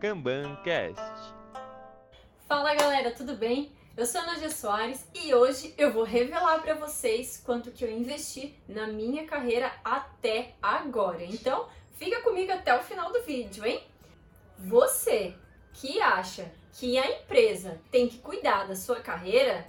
KanbanCast. Fala galera, tudo bem? Eu sou a Nadia Soares e hoje eu vou revelar para vocês quanto que eu investi na minha carreira até agora. Então, fica comigo até o final do vídeo, hein? Você que acha que a empresa tem que cuidar da sua carreira,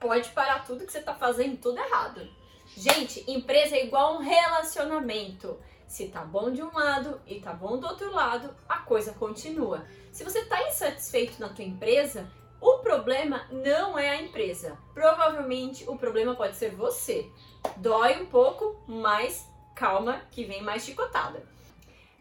pode parar tudo que você está fazendo tudo errado. Gente, empresa é igual um relacionamento. Se tá bom de um lado e tá bom do outro lado, a coisa continua. Se você tá insatisfeito na tua empresa, o problema não é a empresa. Provavelmente o problema pode ser você. Dói um pouco, mas calma que vem mais chicotada.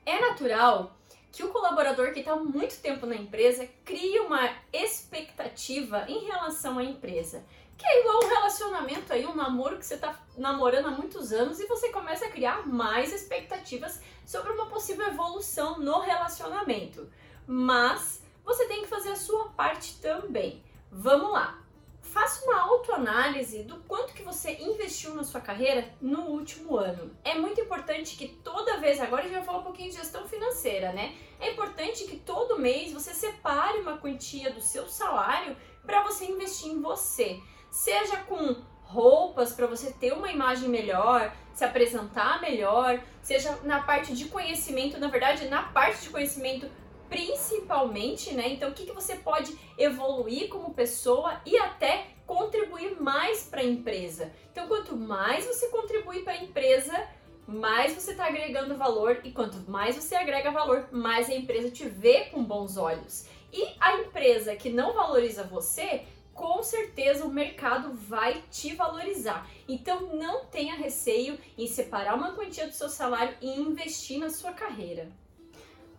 É natural que o colaborador que está muito tempo na empresa crie uma expectativa em relação à empresa. Que é igual um relacionamento aí, um namoro que você está namorando há muitos anos e você começa a criar mais expectativas sobre uma possível evolução no relacionamento. Mas você tem que fazer a sua parte também. Vamos lá. Faça uma autoanálise do quanto que você investiu na sua carreira no último ano. É muito importante que toda vez, agora gente vai falar um pouquinho de gestão financeira, né? É importante que todo mês você separe uma quantia do seu salário para você investir em você. Seja com roupas para você ter uma imagem melhor, se apresentar melhor, seja na parte de conhecimento, na verdade, na parte de conhecimento principalmente, né? Então, o que, que você pode evoluir como pessoa e até contribuir mais para a empresa. Então, quanto mais você contribui para a empresa, mais você está agregando valor e quanto mais você agrega valor, mais a empresa te vê com bons olhos. E a empresa que não valoriza você, com certeza o mercado vai te valorizar. Então não tenha receio em separar uma quantia do seu salário e investir na sua carreira.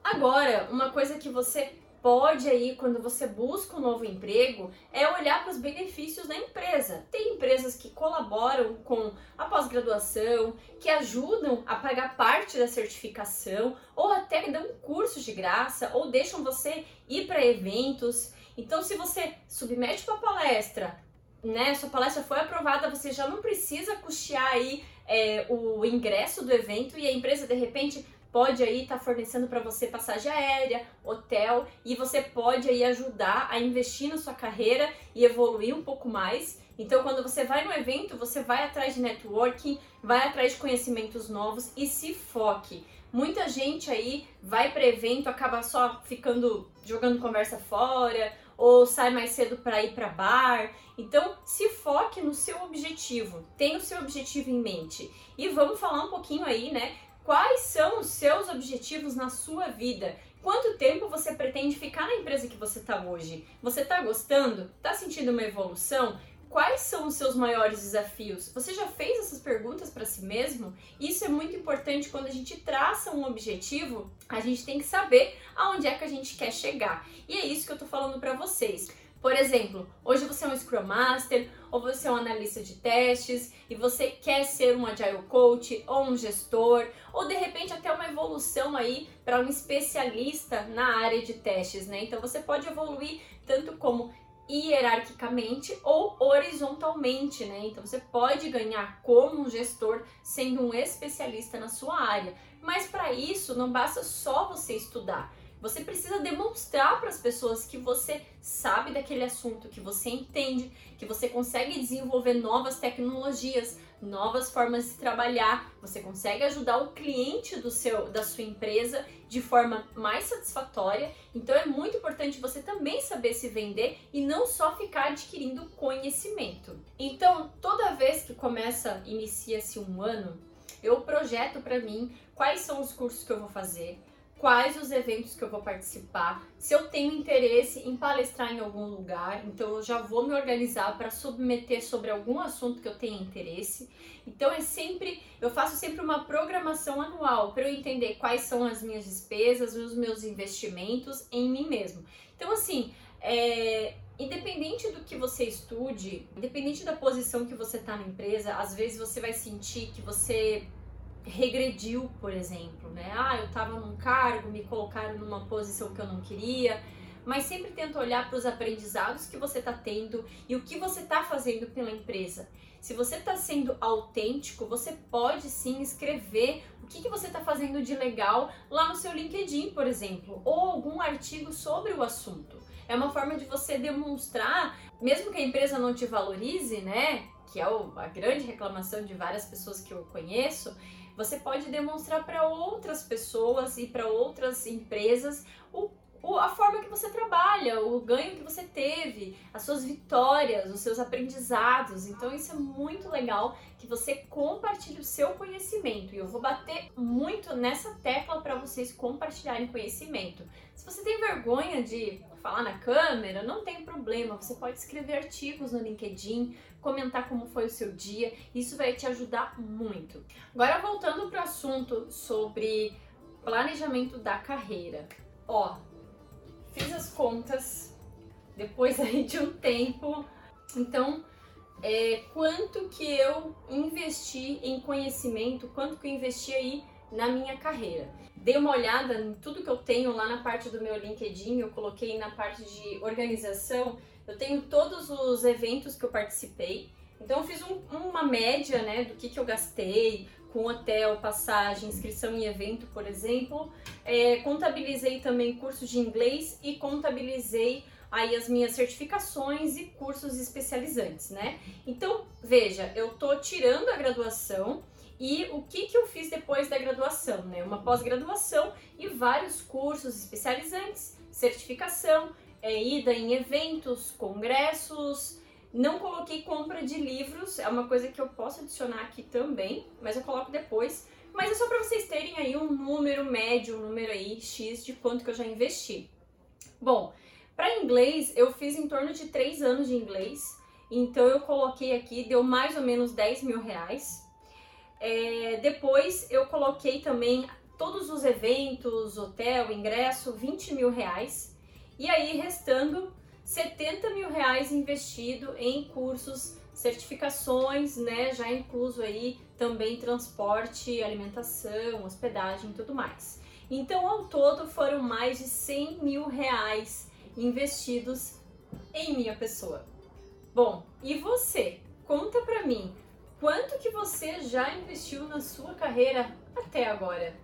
Agora, uma coisa que você pode aí, quando você busca um novo emprego, é olhar para os benefícios da empresa. Tem empresas que colaboram com a pós-graduação, que ajudam a pagar parte da certificação, ou até dão cursos de graça, ou deixam você ir para eventos. Então, se você submete para palestra, né, sua palestra foi aprovada, você já não precisa custear aí é, o ingresso do evento e a empresa de repente pode aí estar tá fornecendo para você passagem aérea, hotel e você pode aí ajudar a investir na sua carreira e evoluir um pouco mais. Então, quando você vai no evento, você vai atrás de networking, vai atrás de conhecimentos novos e se foque. Muita gente aí vai para evento, acaba só ficando jogando conversa fora ou sai mais cedo para ir para bar. Então, se foque no seu objetivo, tenha o seu objetivo em mente. E vamos falar um pouquinho aí, né, Quais são os seus objetivos na sua vida? Quanto tempo você pretende ficar na empresa que você está hoje? Você está gostando? Está sentindo uma evolução? Quais são os seus maiores desafios? Você já fez essas perguntas para si mesmo? Isso é muito importante quando a gente traça um objetivo, a gente tem que saber aonde é que a gente quer chegar. E é isso que eu tô falando para vocês. Por exemplo, hoje você é um Scrum Master ou você é um analista de testes e você quer ser um Agile Coach ou um gestor ou de repente até uma evolução aí para um especialista na área de testes, né? Então você pode evoluir tanto como hierarquicamente ou horizontalmente, né? Então você pode ganhar como um gestor sendo um especialista na sua área. Mas para isso não basta só você estudar. Você precisa demonstrar para as pessoas que você sabe daquele assunto, que você entende, que você consegue desenvolver novas tecnologias, novas formas de trabalhar, você consegue ajudar o cliente do seu da sua empresa de forma mais satisfatória. Então é muito importante você também saber se vender e não só ficar adquirindo conhecimento. Então, toda vez que começa, inicia-se um ano, eu projeto para mim quais são os cursos que eu vou fazer, quais os eventos que eu vou participar, se eu tenho interesse em palestrar em algum lugar, então eu já vou me organizar para submeter sobre algum assunto que eu tenha interesse. Então é sempre, eu faço sempre uma programação anual para eu entender quais são as minhas despesas, os meus investimentos em mim mesmo. Então assim, é, independente do que você estude, independente da posição que você está na empresa, às vezes você vai sentir que você regrediu, por exemplo, né? Ah, eu estava num cargo, me colocaram numa posição que eu não queria, mas sempre tenta olhar para os aprendizados que você está tendo e o que você está fazendo pela empresa. Se você está sendo autêntico, você pode sim escrever o que, que você está fazendo de legal lá no seu LinkedIn, por exemplo, ou algum artigo sobre o assunto. É uma forma de você demonstrar, mesmo que a empresa não te valorize, né? Que é a grande reclamação de várias pessoas que eu conheço, você pode demonstrar para outras pessoas e para outras empresas o a forma que você trabalha, o ganho que você teve, as suas vitórias, os seus aprendizados. Então isso é muito legal que você compartilhe o seu conhecimento. E eu vou bater muito nessa tecla para vocês compartilharem conhecimento. Se você tem vergonha de falar na câmera, não tem problema. Você pode escrever artigos no LinkedIn, comentar como foi o seu dia. Isso vai te ajudar muito. Agora voltando para o assunto sobre planejamento da carreira. Ó, fiz as contas depois aí de um tempo. Então, é, quanto que eu investi em conhecimento, quanto que eu investi aí na minha carreira. Dei uma olhada em tudo que eu tenho lá na parte do meu LinkedIn, eu coloquei na parte de organização, eu tenho todos os eventos que eu participei. Então eu fiz um, uma média né, do que, que eu gastei, com hotel, passagem, inscrição em evento, por exemplo. É, contabilizei também cursos de inglês e contabilizei aí as minhas certificações e cursos especializantes, né? Então, veja, eu tô tirando a graduação e o que, que eu fiz depois da graduação, né? Uma pós-graduação e vários cursos especializantes, certificação, é, ida em eventos, congressos, não coloquei compra de livros, é uma coisa que eu posso adicionar aqui também, mas eu coloco depois. Mas é só para vocês terem aí um número médio, um número aí X de quanto que eu já investi. Bom, para inglês eu fiz em torno de 3 anos de inglês, então eu coloquei aqui, deu mais ou menos 10 mil reais. É, depois eu coloquei também todos os eventos, hotel, ingresso, 20 mil reais. E aí, restando 70 mil reais investido em cursos, certificações, né? Já incluso aí também transporte, alimentação, hospedagem e tudo mais. Então, ao todo, foram mais de 100 mil reais investidos em minha pessoa. Bom, e você? Conta pra mim, quanto que você já investiu na sua carreira até agora?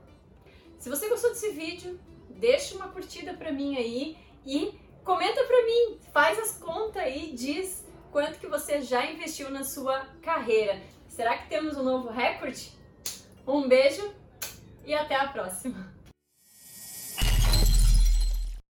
Se você gostou desse vídeo, deixa uma curtida pra mim aí e Comenta pra mim, faz as contas aí, diz quanto que você já investiu na sua carreira. Será que temos um novo recorde? Um beijo e até a próxima!